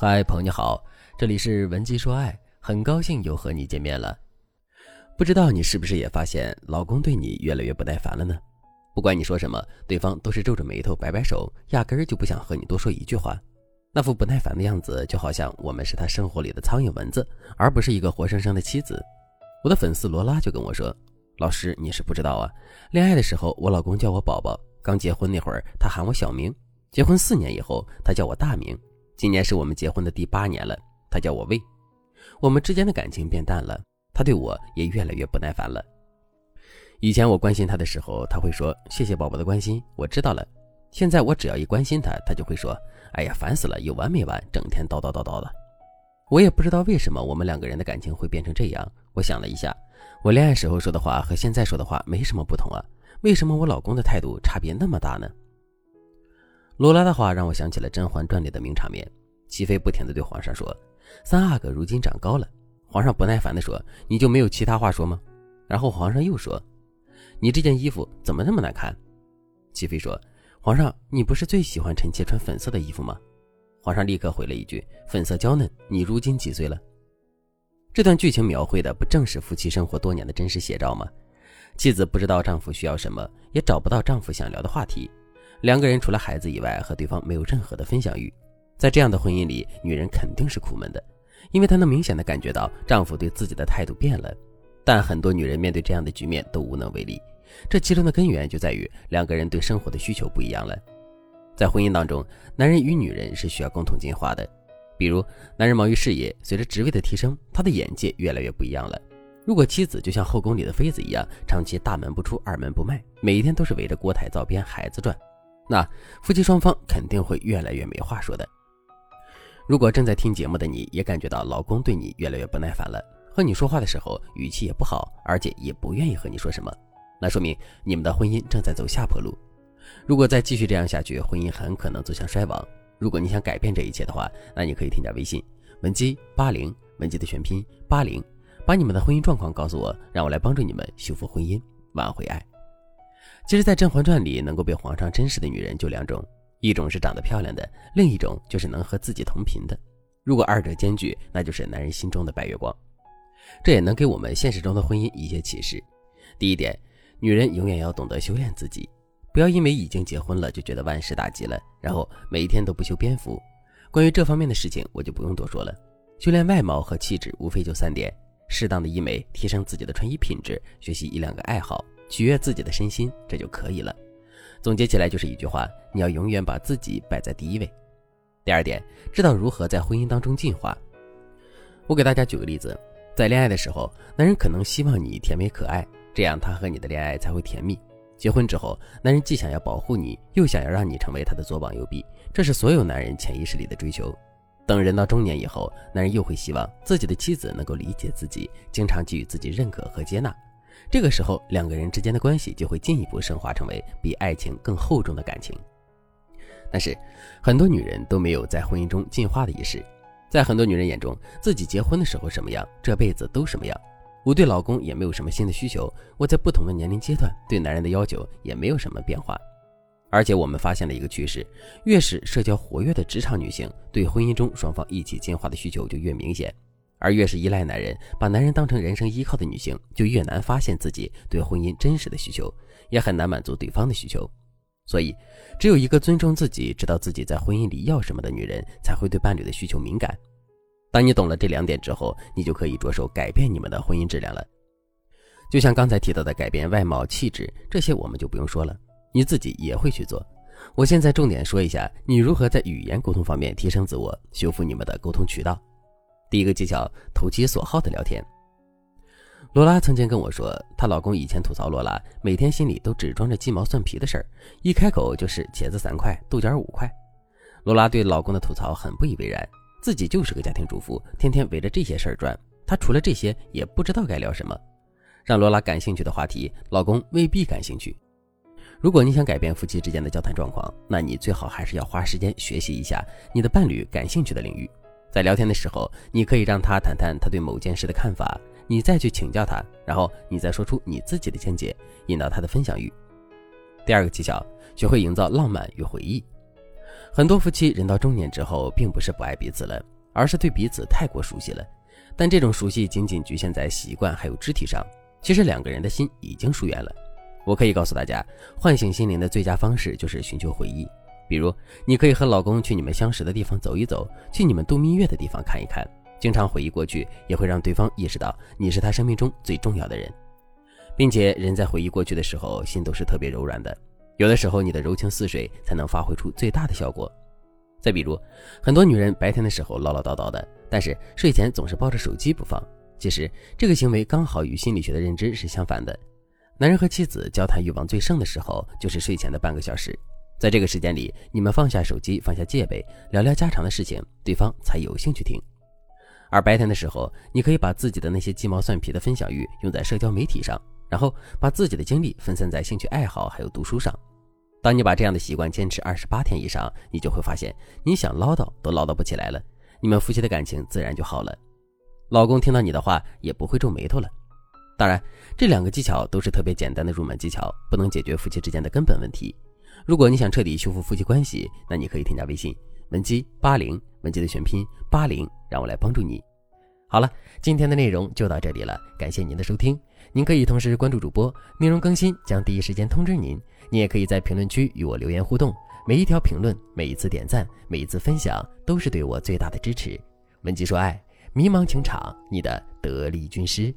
嗨，朋友你好，这里是文姬说爱，很高兴又和你见面了。不知道你是不是也发现老公对你越来越不耐烦了呢？不管你说什么，对方都是皱着眉头摆摆手，压根儿就不想和你多说一句话。那副不耐烦的样子，就好像我们是他生活里的苍蝇蚊子，而不是一个活生生的妻子。我的粉丝罗拉就跟我说：“老师，你是不知道啊，恋爱的时候我老公叫我宝宝，刚结婚那会儿他喊我小名，结婚四年以后他叫我大名。”今年是我们结婚的第八年了，他叫我魏，我们之间的感情变淡了，他对我也越来越不耐烦了。以前我关心他的时候，他会说谢谢宝宝的关心，我知道了。现在我只要一关心他，他就会说哎呀烦死了，有完没完，整天叨叨叨叨的。我也不知道为什么我们两个人的感情会变成这样。我想了一下，我恋爱时候说的话和现在说的话没什么不同啊，为什么我老公的态度差别那么大呢？罗拉的话让我想起了《甄嬛传》里的名场面，齐妃不停地对皇上说：“三阿哥如今长高了。”皇上不耐烦地说：“你就没有其他话说吗？”然后皇上又说：“你这件衣服怎么那么难看？”齐妃说：“皇上，你不是最喜欢臣妾穿粉色的衣服吗？”皇上立刻回了一句：“粉色娇嫩，你如今几岁了？”这段剧情描绘的不正是夫妻生活多年的真实写照吗？妻子不知道丈夫需要什么，也找不到丈夫想聊的话题。两个人除了孩子以外，和对方没有任何的分享欲，在这样的婚姻里，女人肯定是苦闷的，因为她能明显的感觉到丈夫对自己的态度变了。但很多女人面对这样的局面都无能为力，这其中的根源就在于两个人对生活的需求不一样了。在婚姻当中，男人与女人是需要共同进化的，比如男人忙于事业，随着职位的提升，他的眼界越来越不一样了。如果妻子就像后宫里的妃子一样，长期大门不出二门不迈，每一天都是围着锅台灶边孩子转。那夫妻双方肯定会越来越没话说的。如果正在听节目的你也感觉到老公对你越来越不耐烦了，和你说话的时候语气也不好，而且也不愿意和你说什么，那说明你们的婚姻正在走下坡路。如果再继续这样下去，婚姻很可能走向衰亡。如果你想改变这一切的话，那你可以添加微信文姬八零，文姬的全拼八零，把你们的婚姻状况告诉我，让我来帮助你们修复婚姻，挽回爱。其实，在《甄嬛传》里，能够被皇上珍视的女人就两种，一种是长得漂亮的，另一种就是能和自己同频的。如果二者兼具，那就是男人心中的白月光。这也能给我们现实中的婚姻一些启示。第一点，女人永远要懂得修炼自己，不要因为已经结婚了就觉得万事大吉了，然后每一天都不修边幅。关于这方面的事情，我就不用多说了。修炼外貌和气质，无非就三点：适当的医美，提升自己的穿衣品质，学习一两个爱好。取悦自己的身心，这就可以了。总结起来就是一句话：你要永远把自己摆在第一位。第二点，知道如何在婚姻当中进化。我给大家举个例子，在恋爱的时候，男人可能希望你甜美可爱，这样他和你的恋爱才会甜蜜。结婚之后，男人既想要保护你，又想要让你成为他的左膀右臂，这是所有男人潜意识里的追求。等人到中年以后，男人又会希望自己的妻子能够理解自己，经常给予自己认可和接纳。这个时候，两个人之间的关系就会进一步升华，成为比爱情更厚重的感情。但是，很多女人都没有在婚姻中进化的意识。在很多女人眼中，自己结婚的时候什么样，这辈子都什么样。我对老公也没有什么新的需求，我在不同的年龄阶段对男人的要求也没有什么变化。而且，我们发现了一个趋势：越是社交活跃的职场女性，对婚姻中双方一起进化的需求就越明显。而越是依赖男人，把男人当成人生依靠的女性，就越难发现自己对婚姻真实的需求，也很难满足对方的需求。所以，只有一个尊重自己、知道自己在婚姻里要什么的女人，才会对伴侣的需求敏感。当你懂了这两点之后，你就可以着手改变你们的婚姻质量了。就像刚才提到的改变外貌、气质这些，我们就不用说了，你自己也会去做。我现在重点说一下，你如何在语言沟通方面提升自我，修复你们的沟通渠道。第一个技巧，投其所好的聊天。罗拉曾经跟我说，她老公以前吐槽罗拉，每天心里都只装着鸡毛蒜皮的事儿，一开口就是茄子三块，豆角五块。罗拉对老公的吐槽很不以为然，自己就是个家庭主妇，天天围着这些事儿转，她除了这些也不知道该聊什么。让罗拉感兴趣的话题，老公未必感兴趣。如果你想改变夫妻之间的交谈状况，那你最好还是要花时间学习一下你的伴侣感兴趣的领域。在聊天的时候，你可以让他谈谈他对某件事的看法，你再去请教他，然后你再说出你自己的见解，引导他的分享欲。第二个技巧，学会营造浪漫与回忆。很多夫妻人到中年之后，并不是不爱彼此了，而是对彼此太过熟悉了。但这种熟悉仅仅局限在习惯还有肢体上，其实两个人的心已经疏远了。我可以告诉大家，唤醒心灵的最佳方式就是寻求回忆。比如，你可以和老公去你们相识的地方走一走，去你们度蜜月的地方看一看。经常回忆过去，也会让对方意识到你是他生命中最重要的人，并且人在回忆过去的时候，心都是特别柔软的。有的时候，你的柔情似水才能发挥出最大的效果。再比如，很多女人白天的时候唠唠叨叨的，但是睡前总是抱着手机不放。其实，这个行为刚好与心理学的认知是相反的。男人和妻子交谈欲望最盛的时候，就是睡前的半个小时。在这个时间里，你们放下手机，放下戒备，聊聊家常的事情，对方才有兴趣听。而白天的时候，你可以把自己的那些鸡毛蒜皮的分享欲用在社交媒体上，然后把自己的精力分散在兴趣爱好还有读书上。当你把这样的习惯坚持二十八天以上，你就会发现，你想唠叨都唠叨不起来了，你们夫妻的感情自然就好了。老公听到你的话也不会皱眉头了。当然，这两个技巧都是特别简单的入门技巧，不能解决夫妻之间的根本问题。如果你想彻底修复夫妻关系，那你可以添加微信文姬八零，文姬的全拼八零，让我来帮助你。好了，今天的内容就到这里了，感谢您的收听。您可以同时关注主播，内容更新将第一时间通知您。您也可以在评论区与我留言互动，每一条评论、每一次点赞、每一次分享，都是对我最大的支持。文姬说爱，迷茫情场，你的得力军师。